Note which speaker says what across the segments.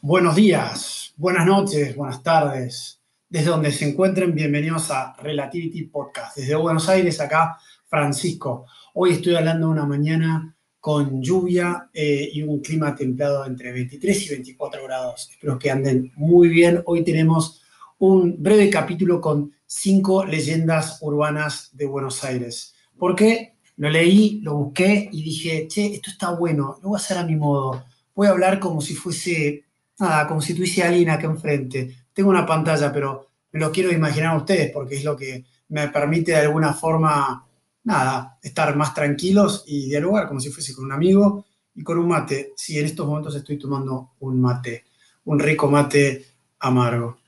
Speaker 1: Buenos días, buenas noches, buenas tardes. Desde donde se encuentren, bienvenidos a Relativity Podcast. Desde Buenos Aires, acá Francisco. Hoy estoy hablando una mañana con lluvia eh, y un clima templado entre 23 y 24 grados. Espero que anden muy bien. Hoy tenemos un breve capítulo con cinco leyendas urbanas de Buenos Aires. ¿Por qué? Lo leí, lo busqué y dije, che, esto está bueno, lo voy a hacer a mi modo. Voy a hablar como si fuese, nada, como si tuviese a alguien acá enfrente. Tengo una pantalla, pero me lo quiero imaginar a ustedes porque es lo que me permite de alguna forma, nada, estar más tranquilos y dialogar como si fuese con un amigo y con un mate. Sí, en estos momentos estoy tomando un mate, un rico mate amargo.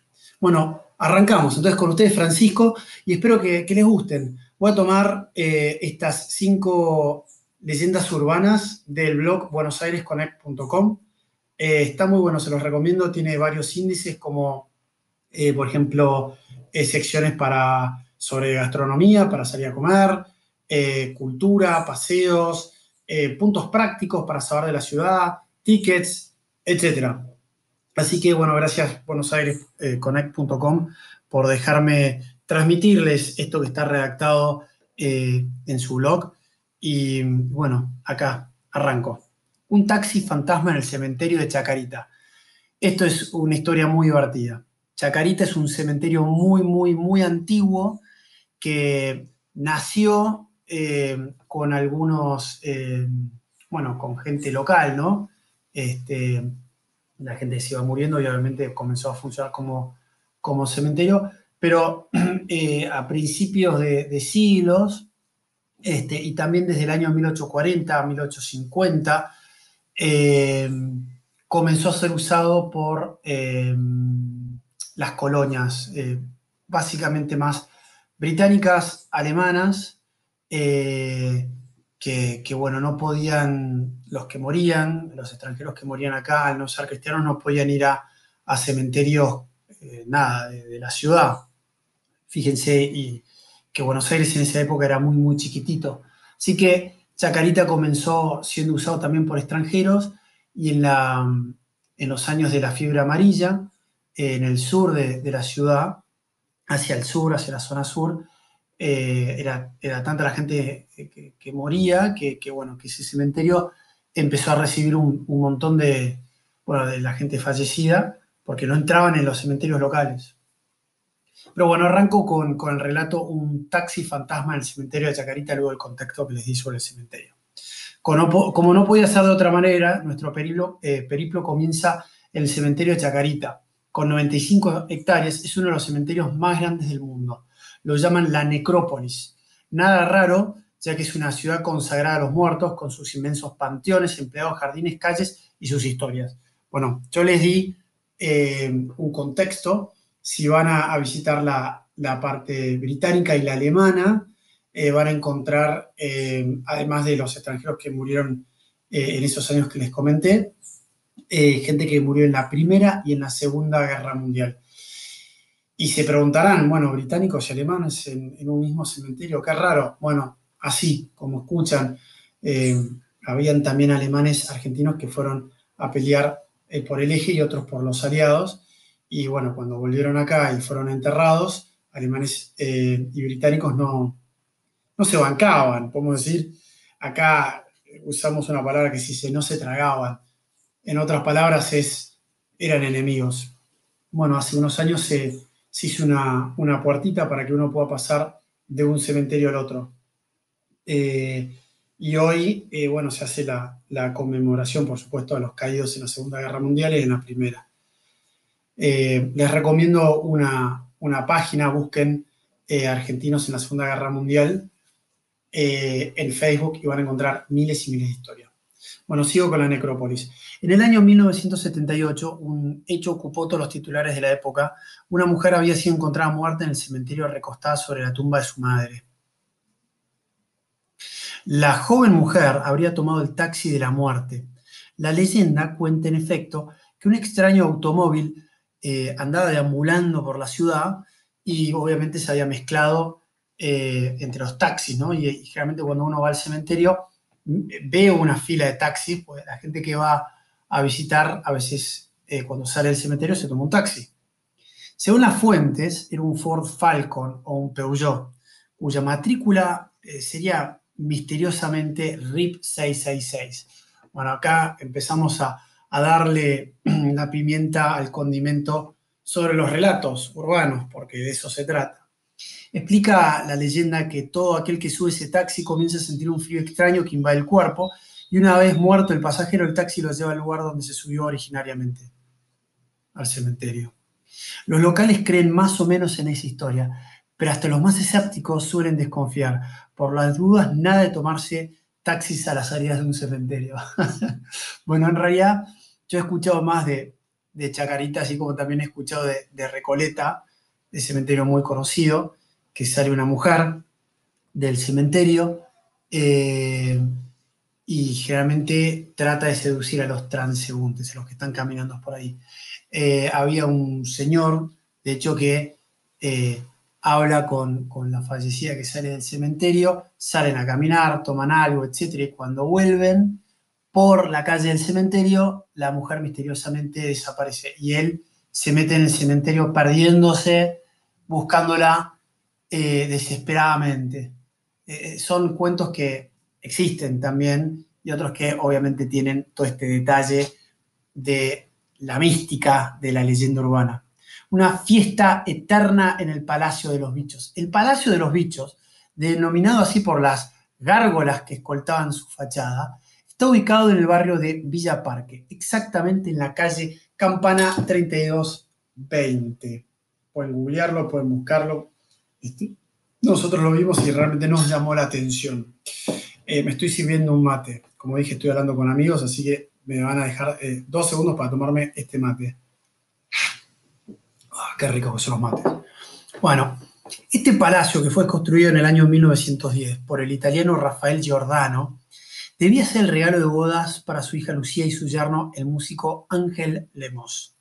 Speaker 1: Bueno, arrancamos entonces con ustedes, Francisco, y espero que, les gusten. Voy a tomar eh, estas cinco leyendas urbanas del blog buenosairesconnect.com. Eh, está muy bueno, se los recomiendo. Tiene varios índices como, eh, por ejemplo, secciones para, sobre gastronomía, para salir a comer, cultura, paseos, puntos prácticos para saber de la ciudad, tickets, etc. Así que, bueno, gracias buenosairesconnect.com por dejarme transmitirles esto que está redactado eh, en su blog. Y bueno, acá arranco. Un taxi fantasma en el cementerio de Chacarita. Esto es una historia muy divertida. Chacarita es un cementerio muy, muy, muy antiguo que nació eh, con algunos, eh, bueno, con gente local, ¿no? Este, la gente se iba muriendo y obviamente comenzó a funcionar como, como cementerio, pero eh, a principios de, siglos, este, y también desde el año 1840 a 1850, eh, comenzó a ser usado por eh, las colonias, básicamente más británicas, alemanas, que, que, bueno, no podían, los que morían, los extranjeros que morían acá, al no ser cristianos, no podían ir a, cementerios, nada, de la ciudad. Fíjense y que Buenos Aires en esa época era muy, muy chiquitito. Así que Chacarita comenzó siendo usado también por extranjeros y en, la, en los años de la fiebre amarilla, en el sur de, la ciudad, hacia el sur, hacia la zona sur, eh, era, era, tanta la gente que, moría que, bueno, que ese cementerio empezó a recibir un, un montón de, bueno, de la gente fallecida porque no entraban en los cementerios locales. Pero bueno, arranco con, el relato Un taxi fantasma en el cementerio de Chacarita, luego el contexto que les di sobre el cementerio. Como no, podía ser de otra manera, nuestro periplo, eh, periplo comienza en el cementerio de Chacarita, con 95 hectáreas, es uno de los cementerios más grandes del mundo. Lo llaman la necrópolis. Nada raro, ya que es una ciudad consagrada a los muertos, con sus inmensos panteones, empleados, jardines, calles y sus historias. Bueno, yo les di eh, un contexto si van a, visitar la, parte británica y la alemana, eh, van a encontrar, eh, además de los extranjeros que murieron eh, en esos años que les comenté, gente que murió en la Primera y en la Segunda Guerra Mundial. Y se preguntarán, bueno, británicos y alemanes en, en un mismo cementerio, qué raro. Bueno, así como escuchan, habían también alemanes argentinos que fueron a pelear por el eje y otros por los aliados. Y bueno, cuando volvieron acá y fueron enterrados, alemanes eh, y británicos no, no se bancaban, podemos decir. Acá usamos una palabra que dice no se tragaban. En otras palabras, es, eran enemigos. Bueno, hace unos años se, hizo una, una, puertita para que uno pueda pasar de un cementerio al otro. Eh, y hoy, eh, bueno, se hace la, la, conmemoración, por supuesto, de los caídos en la Segunda Guerra Mundial y en la Primera. Eh, les recomiendo una, página, busquen eh, Argentinos en la Segunda Guerra Mundial eh, en Facebook y van a encontrar miles y miles de historias. Bueno, sigo con la necrópolis. En el año 1978, un hecho ocupó todos los titulares de la época. Una mujer había sido encontrada muerta en el cementerio recostada sobre la tumba de su madre. La joven mujer habría tomado el taxi de la muerte. La leyenda cuenta, en efecto, que un extraño automóvil eh, andaba deambulando por la ciudad y obviamente se había mezclado eh, entre los taxis, ¿no? Y, generalmente cuando uno va al cementerio ve una fila de taxis, pues la gente que va a visitar a veces eh, cuando sale del cementerio se toma un taxi. Según las fuentes, era un Ford Falcon o un Peugeot, cuya matrícula sería misteriosamente RIP 666. Bueno, acá empezamos a, a darle la pimienta al condimento sobre los relatos urbanos, porque de eso se trata. Explica la leyenda que todo aquel que sube ese taxi comienza a sentir un frío extraño que invade el cuerpo y una vez muerto el pasajero, el taxi lo lleva al lugar donde se subió originariamente, al cementerio. Los locales creen más o menos en esa historia, pero hasta los más escépticos suelen desconfiar. Por las dudas, nada de tomarse taxis a las salidas de un cementerio. bueno, en realidad yo he escuchado más de, Chacarita, así como también he escuchado de, Recoleta, de cementerio muy conocido, que sale una mujer del cementerio eh, y generalmente trata de seducir a los transeúntes, a los que están caminando por ahí. Eh, había un señor, de hecho, que eh, habla con, con, la fallecida que sale del cementerio, salen a caminar, toman algo, etc. Y cuando vuelven por la calle del cementerio, la mujer misteriosamente desaparece y él se mete en el cementerio perdiéndose, buscándola eh, desesperadamente. son cuentos que existen también y otros que obviamente tienen todo este detalle de la mística de la leyenda urbana. Una fiesta eterna en el Palacio de los Bichos. El Palacio de los Bichos, denominado así por las gárgolas que escoltaban su fachada, está ubicado en el barrio de Villa Parque, exactamente en la calle Campana 3220. Pueden googlearlo, pueden buscarlo. Este, nosotros lo vimos y realmente nos llamó la atención. Eh, me estoy sirviendo un mate. Como dije, estoy hablando con amigos, así que me van a dejar eh, dos segundos para tomarme este mate. Ah, qué rico son los mates. Bueno, este palacio que fue construido en el año 1910 por el italiano Rafael Giordano debía ser el regalo de bodas para su hija Lucía y su yerno, el músico Ángel Lemos.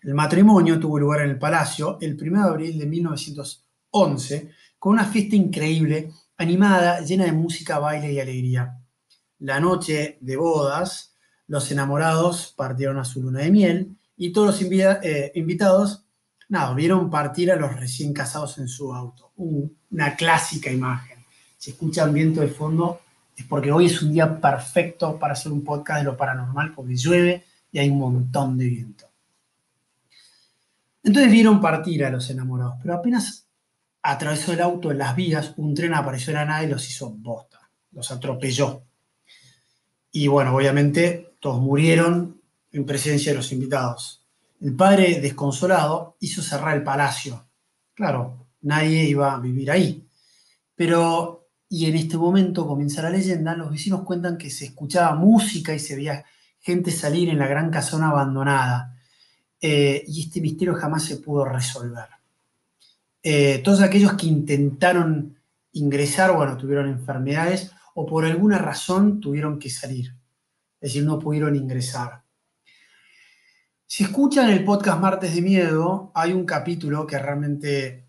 Speaker 1: El matrimonio tuvo lugar en el palacio el 1 de abril de 1911 con una fiesta increíble, animada, llena de música, baile y alegría. La noche de bodas los enamorados partieron a su luna de miel y todos los eh, invitados, nada, vieron partir a los recién casados en su auto. una clásica imagen. Si escuchan viento de fondo, es porque hoy es un día perfecto para hacer un podcast de lo paranormal, porque llueve y hay un montón de viento. Entonces vieron partir a los enamorados, pero apenas atravesó el auto en las vías, un tren apareció en la nada y los hizo bosta, los atropelló. Y bueno, obviamente todos murieron en presencia de los invitados. El padre, desconsolado, hizo cerrar el palacio. Claro, nadie iba a vivir ahí. Pero, y en este momento comienza la leyenda, los vecinos cuentan que se escuchaba música y se veía gente salir en la gran casona abandonada. Eh, y este misterio jamás se pudo resolver. Eh, todos aquellos que intentaron ingresar, bueno, tuvieron enfermedades o por alguna razón tuvieron que salir. Es decir, no pudieron ingresar. Si escuchan el podcast Martes de Miedo, hay un capítulo que realmente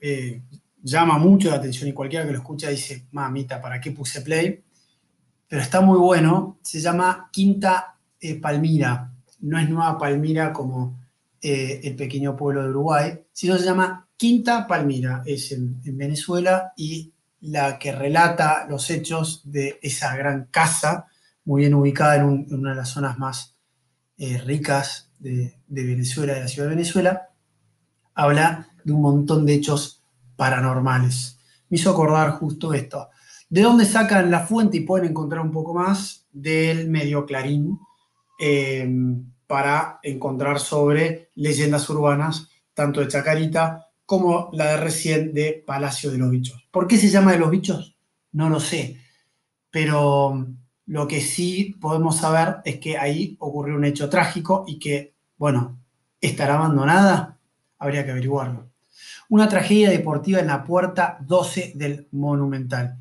Speaker 1: eh, llama mucho la atención y cualquiera que lo escucha dice, mamita, ¿para qué puse play? Pero está muy bueno. Se llama Quinta eh, Palmira. No es Nueva Palmira como eh, el pequeño pueblo de Uruguay, sino se llama Quinta Palmira. Es en Venezuela y la que relata los hechos de esa gran casa, muy bien ubicada en, una de las zonas más eh, ricas de, Venezuela, de la ciudad de Venezuela, habla de un montón de hechos paranormales. Me hizo acordar justo esto. ¿De dónde sacan la fuente y pueden encontrar un poco más? Del medio Clarín, eh, para encontrar sobre leyendas urbanas, tanto de Chacarita como la de recién de Palacio de los Bichos. ¿Por qué se llama de los bichos? No lo sé, pero lo que sí podemos saber es que ahí ocurrió un hecho trágico y que, bueno, ¿estará abandonada? Habría que averiguarlo. Una tragedia deportiva en la puerta 12 del Monumental.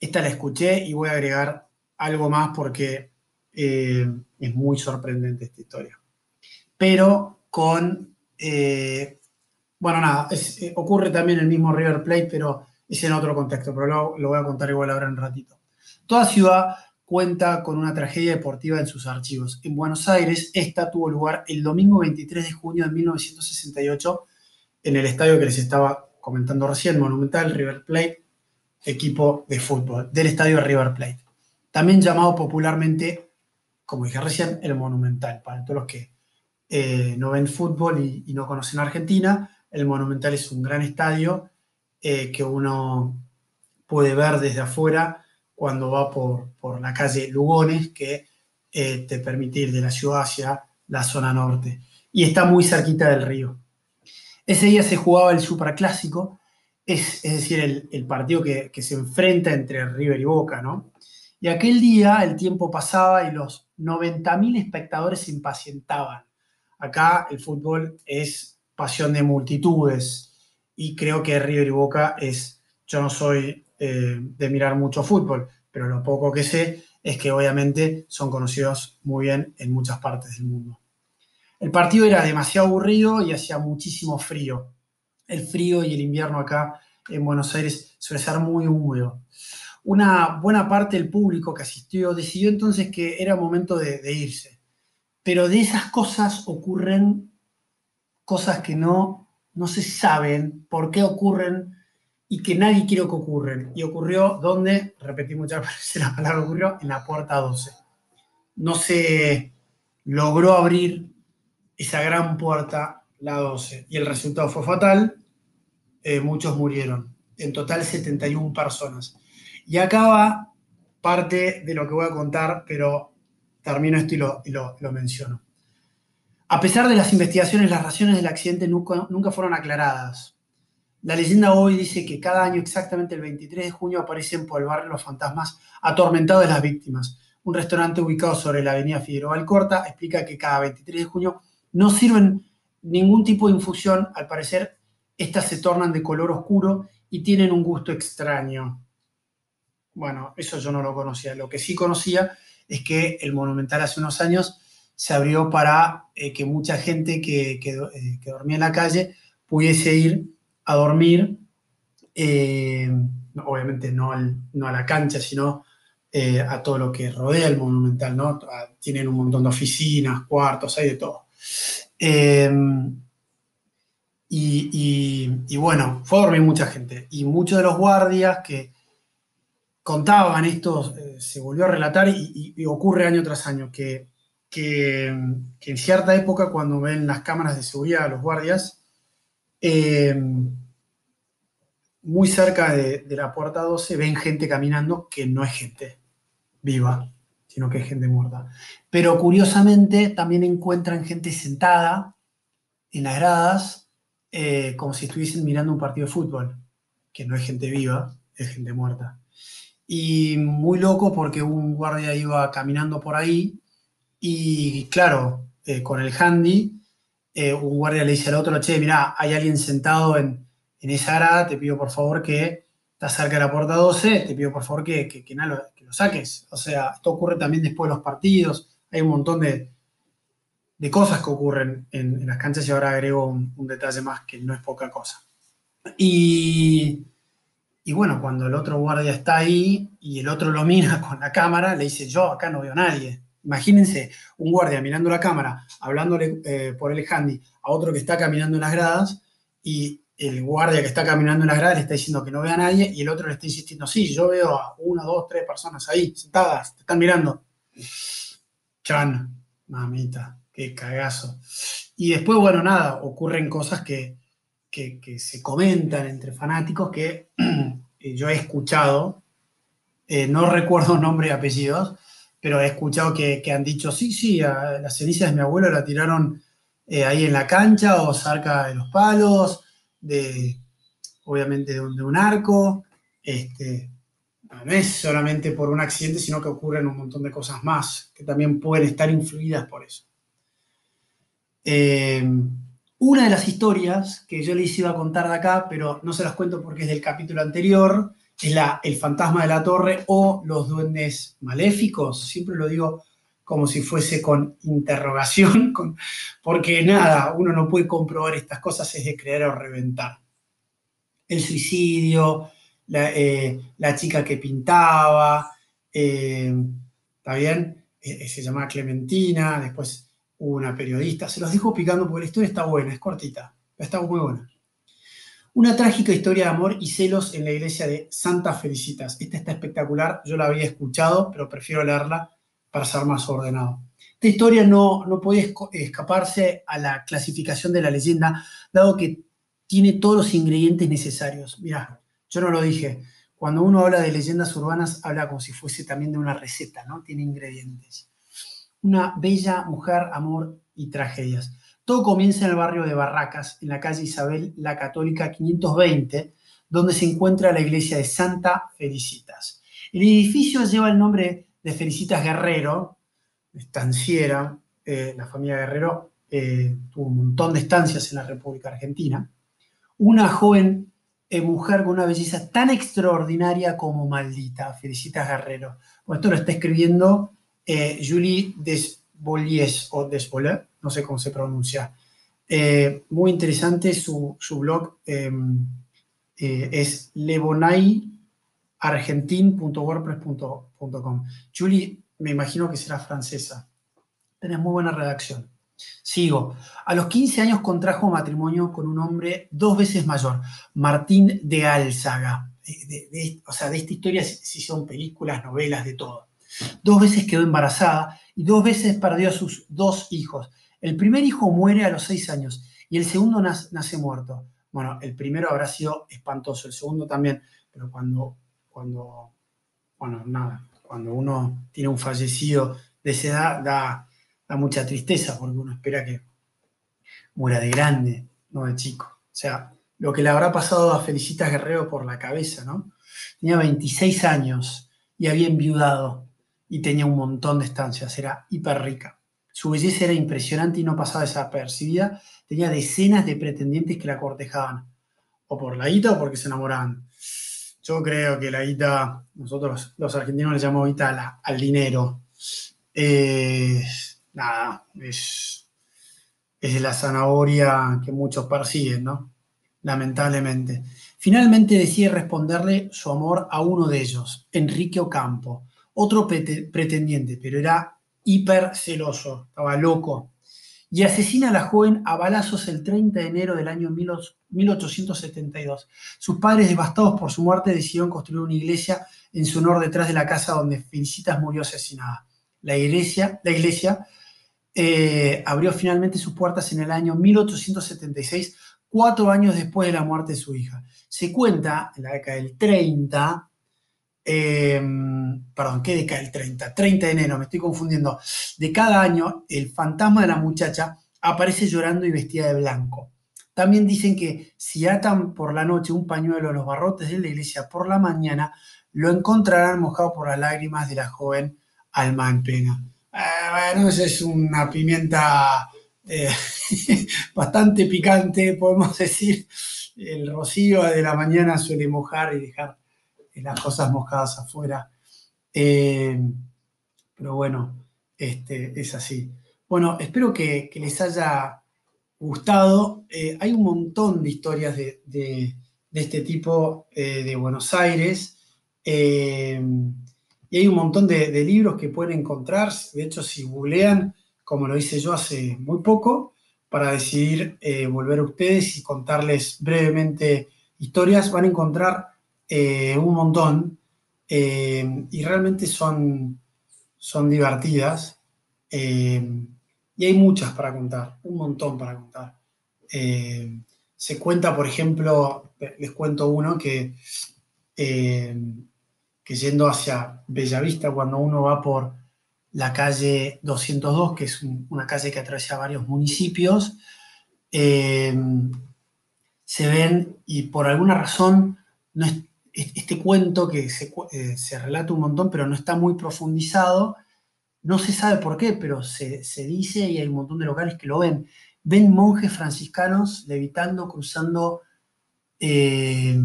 Speaker 1: Esta la escuché y voy a agregar algo más porque eh, es muy sorprendente esta historia. Pero con eh, bueno, nada, eh, ocurre también el mismo River Plate, pero es en otro contexto, pero lo, lo voy a contar igual ahora en un ratito. Toda ciudad cuenta con una tragedia deportiva en sus archivos. En Buenos Aires, esta tuvo lugar el domingo 23 de junio de 1968 en el estadio que les estaba comentando recién, Monumental River Plate, equipo de fútbol, del estadio River Plate. También llamado popularmente, como dije recién, el Monumental. Para todos los que eh, no ven fútbol y, no conocen Argentina, el Monumental es un gran estadio eh, que uno puede ver desde afuera cuando va por, la calle Lugones, que eh, te permite ir de la ciudad hacia la zona norte. Y está muy cerquita del río. Ese día se jugaba el Superclásico, es, es decir, el, partido que, se enfrenta entre River y Boca, ¿no? Y aquel día el tiempo pasaba y los 90.000 espectadores se impacientaban. Acá el fútbol es pasión de multitudes y creo que River y Boca es, yo no soy eh, de mirar mucho fútbol, pero lo poco que sé es que obviamente son conocidos muy bien en muchas partes del mundo. El partido era demasiado aburrido y hacía muchísimo frío. El frío y el invierno acá en Buenos Aires suele ser muy húmedo. Una buena parte del público que asistió decidió entonces que era momento de, irse. Pero de esas cosas ocurren cosas que no, no se saben por qué ocurren y que nadie quiere que ocurran. Y ocurrió donde, repetí muchas veces la palabra ocurrió, en la puerta 12. No se logró abrir esa gran puerta, la 12, y el resultado fue fatal. Eh, muchos murieron, en total 71 personas. Y acaba parte de lo que voy a contar, pero termino esto y lo, lo menciono. A pesar de las investigaciones, las razones del accidente nunca, nunca fueron aclaradas. La leyenda hoy dice que cada año, exactamente el 23 de junio, aparecen por el barrio los fantasmas atormentados de las víctimas. Un restaurante ubicado sobre la avenida Figueroa Alcorta explica que cada 23 de junio no sirven ningún tipo de infusión. Al parecer, estas se tornan de color oscuro y tienen un gusto extraño. Bueno, eso yo no lo conocía. Lo que sí conocía es que el Monumental hace unos años se abrió para eh, que mucha gente que, que, eh, que dormía en la calle pudiese ir a dormir, eh, obviamente no, no, a la cancha, sino a todo lo que rodea el Monumental, ¿no? Tienen un montón de oficinas, cuartos, hay de todo. Eh, y, bueno, fue a dormir mucha gente. Y muchos de los guardias que contaban esto, se volvió a relatar y, ocurre año tras año, que, que, en cierta época cuando ven las cámaras de seguridad a los guardias, eh, muy cerca de, la puerta 12 ven gente caminando que no es gente viva, sino que es gente muerta. Pero curiosamente también encuentran gente sentada en las gradas eh, como si estuviesen mirando un partido de fútbol, que no es gente viva, es gente muerta. Y muy loco porque un guardia iba caminando por ahí y claro, eh, con el handy eh, un guardia le dice al otro, che, mira, hay alguien sentado en, esa grada, te pido por favor que estás cerca de la puerta 12, te pido por favor que, que, lo, saques. O sea, esto ocurre también después de los partidos, hay un montón de, cosas que ocurren en, las canchas y ahora agrego un, detalle más que no es poca cosa. Y, y bueno, cuando el otro guardia está ahí y el otro lo mira con la cámara, le dice, yo acá no veo a nadie. Imagínense un guardia mirando la cámara, hablándole eh, por el handy a otro que está caminando en las gradas y el guardia que está caminando en las gradas le está diciendo que no ve a nadie y el otro le está insistiendo, sí, yo veo a una, dos, tres personas ahí sentadas, te están mirando. Chan, mamita, qué cagazo. Y después, bueno, nada, ocurren cosas que, se comentan entre fanáticos que yo he escuchado, eh, no recuerdo nombre y apellidos, pero he escuchado que, han dicho, sí, sí, las cenizas de mi abuelo la tiraron eh, ahí en la cancha o cerca de los palos, obviamente de un, arco. Este, no es solamente por un accidente, sino que ocurren un montón de cosas más que también pueden estar influidas por eso. Eh, una de las historias que yo les iba a contar de acá, pero no se las cuento porque es del capítulo anterior, es la, el fantasma de la torre o los duendes maléficos. Siempre lo digo como si fuese con interrogación, porque nada, uno no puede comprobar estas cosas, es de creer o reventar. El suicidio, la, eh, chica que pintaba, eh, ¿Está bien? Eh, se llamaba Clementina, después hubo una periodista. Se los dejo picando porque la historia está buena, es cortita, está muy buena. Una trágica historia de amor y celos en la iglesia de Santa Felicitas. Esta está espectacular, yo la había escuchado, pero prefiero leerla para ser más ordenado. Esta historia no, no podía escaparse a la clasificación de la leyenda, dado que tiene todos los ingredientes necesarios. Mirá, yo no lo dije. Cuando uno habla de leyendas urbanas, habla como si fuese también de una receta, ¿no? Tiene ingredientes. Una bella mujer, amor y tragedias. Todo comienza en el barrio de Barracas, en la calle Isabel la Católica 520, donde se encuentra la iglesia de Santa Felicitas. El edificio lleva el nombre de Felicitas Guerrero, estanciera. Eh, la familia Guerrero eh, tuvo un montón de estancias en la República Argentina. Una joven eh, mujer con una belleza tan extraordinaria como maldita, Felicitas Guerrero. esto lo está escribiendo Julie Desbollies o Desbollies, no sé cómo se pronuncia. Muy interesante su, blog, em, eh, es lebonaiargentin.wordpress.com. Julie, me imagino que será francesa. Tenés muy buena redacción. Sigo. A los 15 años contrajo matrimonio con un hombre dos veces mayor, Martín de Álzaga. o sea, de esta historia si son películas, novelas, de todo. Dos veces quedó embarazada y dos veces perdió a sus dos hijos. El primer hijo muere a los seis años y el segundo nace, muerto. Bueno, el primero habrá sido espantoso, el segundo también, pero cuando, cuando, bueno, nada, cuando uno tiene un fallecido de esa edad, da, mucha tristeza porque uno espera que muera de grande, no de chico. O sea, lo que le habrá pasado a Felicitas Guerrero por la cabeza, ¿no? Tenía 26 años y había enviudado y tenía un montón de estancias, era hiper rica. Su belleza era impresionante y no pasaba desapercibida. Tenía decenas de pretendientes que la cortejaban, o por la guita o porque se enamoraban. Yo creo que la guita, nosotros los argentinos le llamamos guita al dinero. nada, es, es la zanahoria que muchos persiguen, ¿no? Lamentablemente. Finalmente decide responderle su amor a uno de ellos, Enrique Ocampo, otro pretendiente, pero era hiper celoso, estaba loco, y asesina a la joven a balazos el 30 de enero del año 1872. Sus padres, devastados por su muerte, decidieron construir una iglesia en su honor detrás de la casa donde Felicitas murió asesinada. La iglesia, la iglesia eh, abrió finalmente sus puertas en el año 1876, cuatro años después de la muerte de su hija. Se cuenta, en la década del 30, Em, perdón, ¿qué decae el 30? 30 de enero, me estoy confundiendo. De cada año, el fantasma de la muchacha aparece llorando y vestida de blanco. También dicen que si atan por la noche un pañuelo a los barrotes de la iglesia por la mañana, lo encontrarán mojado por las lágrimas de la joven alma en pena. Eh, bueno, esa es una pimienta eh, bastante picante, podemos decir. El rocío de la mañana suele mojar y dejar las cosas mojadas afuera. Eh, pero bueno, este, es así. Bueno, espero que, les haya gustado. Eh, hay un montón de historias de, este tipo eh, de Buenos Aires. y hay un montón de, libros que pueden encontrar. De hecho, si googlean, como lo hice yo hace muy poco, para decidir volver a ustedes y contarles brevemente historias, van a encontrar eh, un montón eh, y realmente son, son divertidas eh, y hay muchas para contar, un montón para contar. se cuenta, por ejemplo, les cuento uno que, que yendo hacia Bellavista, cuando uno va por la calle 202, que es una calle que atraviesa varios municipios, se ven y por alguna razón no, es, este cuento que eh, se, relata un montón, pero no está muy profundizado, no se sabe por qué, pero se, dice y hay un montón de locales que lo ven. Ven monjes franciscanos levitando, cruzando eh,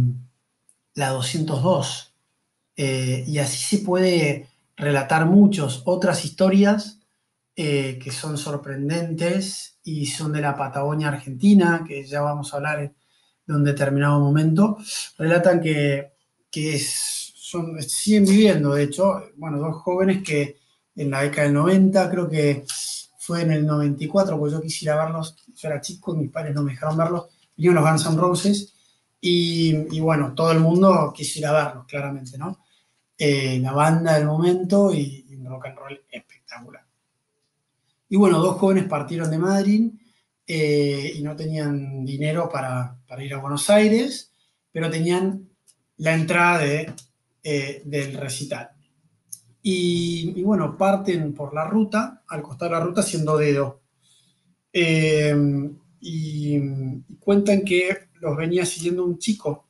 Speaker 1: la 202. Eh, y así se puede relatar muchas otras historias que son sorprendentes y son de la Patagonia Argentina, que ya vamos a hablar de un determinado momento. Relatan que que son, siguen viviendo, de hecho, bueno, dos jóvenes que en la década del 90, creo que fue en el 94, porque yo quisiera verlos, yo era chico, mis padres no me dejaron verlos, vinieron los Guns N' Roses, y, bueno, todo el mundo quisiera verlos, claramente, ¿no? Eh, la banda del momento y, un rock and roll espectacular. Y bueno, dos jóvenes partieron de Madrid eh, y no tenían dinero para, para, ir a Buenos Aires, pero tenían la entrada eh, del recital. Y, bueno, parten por la ruta, al costado de la ruta haciendo dedo. Eh, y, cuentan que los venía siguiendo un chico.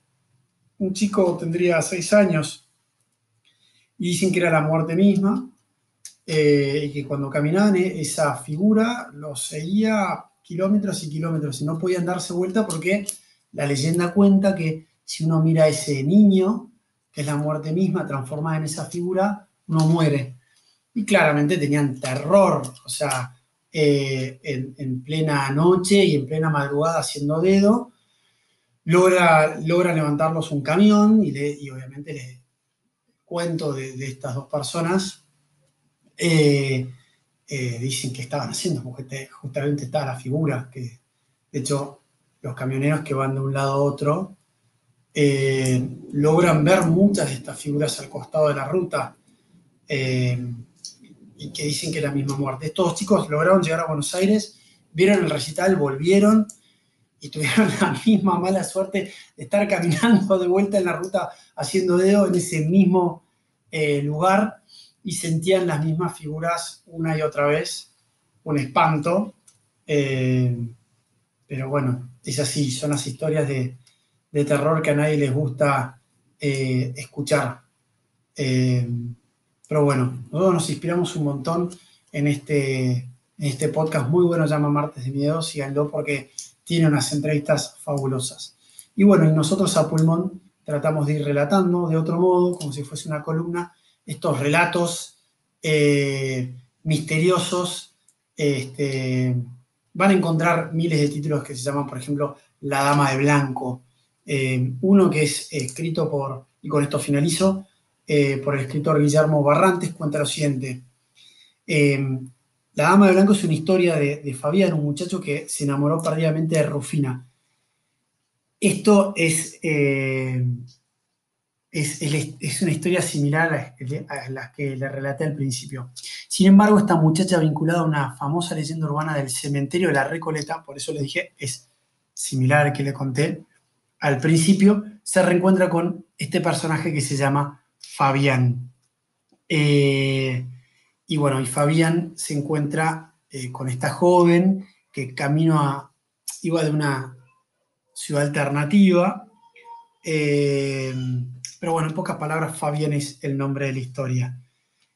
Speaker 1: Un chico tendría seis años. Y dicen que era la muerte misma. Eh, y que cuando caminaban e, esa figura los seguía kilómetros y kilómetros y no podían darse vuelta porque la leyenda cuenta que si uno mira a ese niño, que es la muerte misma transformada en esa figura, no muere. Y claramente tenían terror, o sea, eh, en, plena noche y en plena madrugada haciendo dedo, logra, logra levantarlos un camión y, obviamente les cuento de, estas dos personas. Eh, eh, dicen que estaban haciendo, porque justamente está la figura, que de hecho los camioneros que van de un lado a otro logran ver muchas de estas figuras al costado de la ruta eh, y que dicen que es la misma muerte. Estos chicos lograron llegar a Buenos Aires, vieron el recital, volvieron y tuvieron la misma mala suerte de estar caminando de vuelta en la ruta haciendo dedo en ese mismo eh, lugar y sentían las mismas figuras una y otra vez, un espanto. Eh, pero bueno, es así, son las historias de, terror que a nadie les gusta escuchar. Pero bueno, nosotros nos inspiramos un montón en este, en este podcast muy bueno, llama Martes de Miedo, síganlo porque tiene unas entrevistas fabulosas. Y bueno, y nosotros a Pulmón tratamos de ir relatando de otro modo, como si fuese una columna, estos relatos eh, misteriosos. Este, van a encontrar miles de títulos que se llaman, por ejemplo, La Dama de Blanco. Eh, uno que es escrito por, y con esto finalizo, eh, por el escritor Guillermo Barrantes, cuenta lo siguiente. Eh, la Dama de Blanco es una historia de, Fabián, un muchacho que se enamoró perdidamente de Rufina. Esto es, es, una historia similar a la, que le relaté al principio. Sin embargo, esta muchacha vinculada a una famosa leyenda urbana del cementerio de la Recoleta, por eso le dije, es similar que le conté al principio, se reencuentra con este personaje que se llama Fabián. Eh, y bueno, y Fabián se encuentra eh, con esta joven que camino a, iba de una ciudad alternativa. Eh, pero bueno, en pocas palabras, Fabián es el nombre de la historia.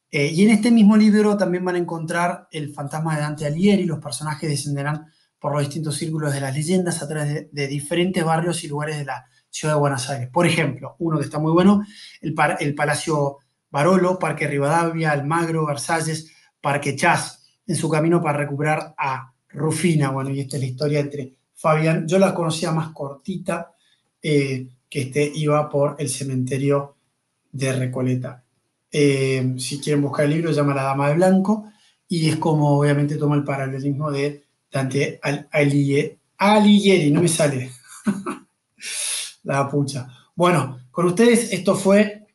Speaker 1: y en este mismo libro también van a encontrar el fantasma de Dante Alighieri. Los personajes descenderán por los distintos círculos de las leyendas a través de, diferentes barrios y lugares de la Ciudad de Buenos Aires. Por ejemplo, uno que está muy bueno, el, el Palacio Barolo, Parque Rivadavia, Almagro, Versalles, Parque Chas, en su camino para recuperar a Rufina. Bueno, y esta es la historia entre Fabián. Yo la conocía más cortita, eh, que este iba por el cementerio de Recoleta. Eh, si quieren buscar el libro, se llama La Dama de Blanco y es como obviamente toma el paralelismo de Dante Alighieri, no me sale. la pucha. Bueno, con ustedes esto fue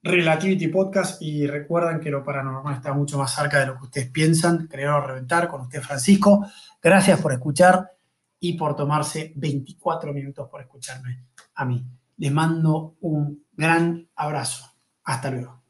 Speaker 1: Relativity Podcast y recuerden que lo paranormal está mucho más cerca de lo que ustedes piensan. Creer reventar con usted, Francisco. Gracias por escuchar y por tomarse 24 minutos por escucharme a mí. Les mando un gran abrazo. Hasta luego.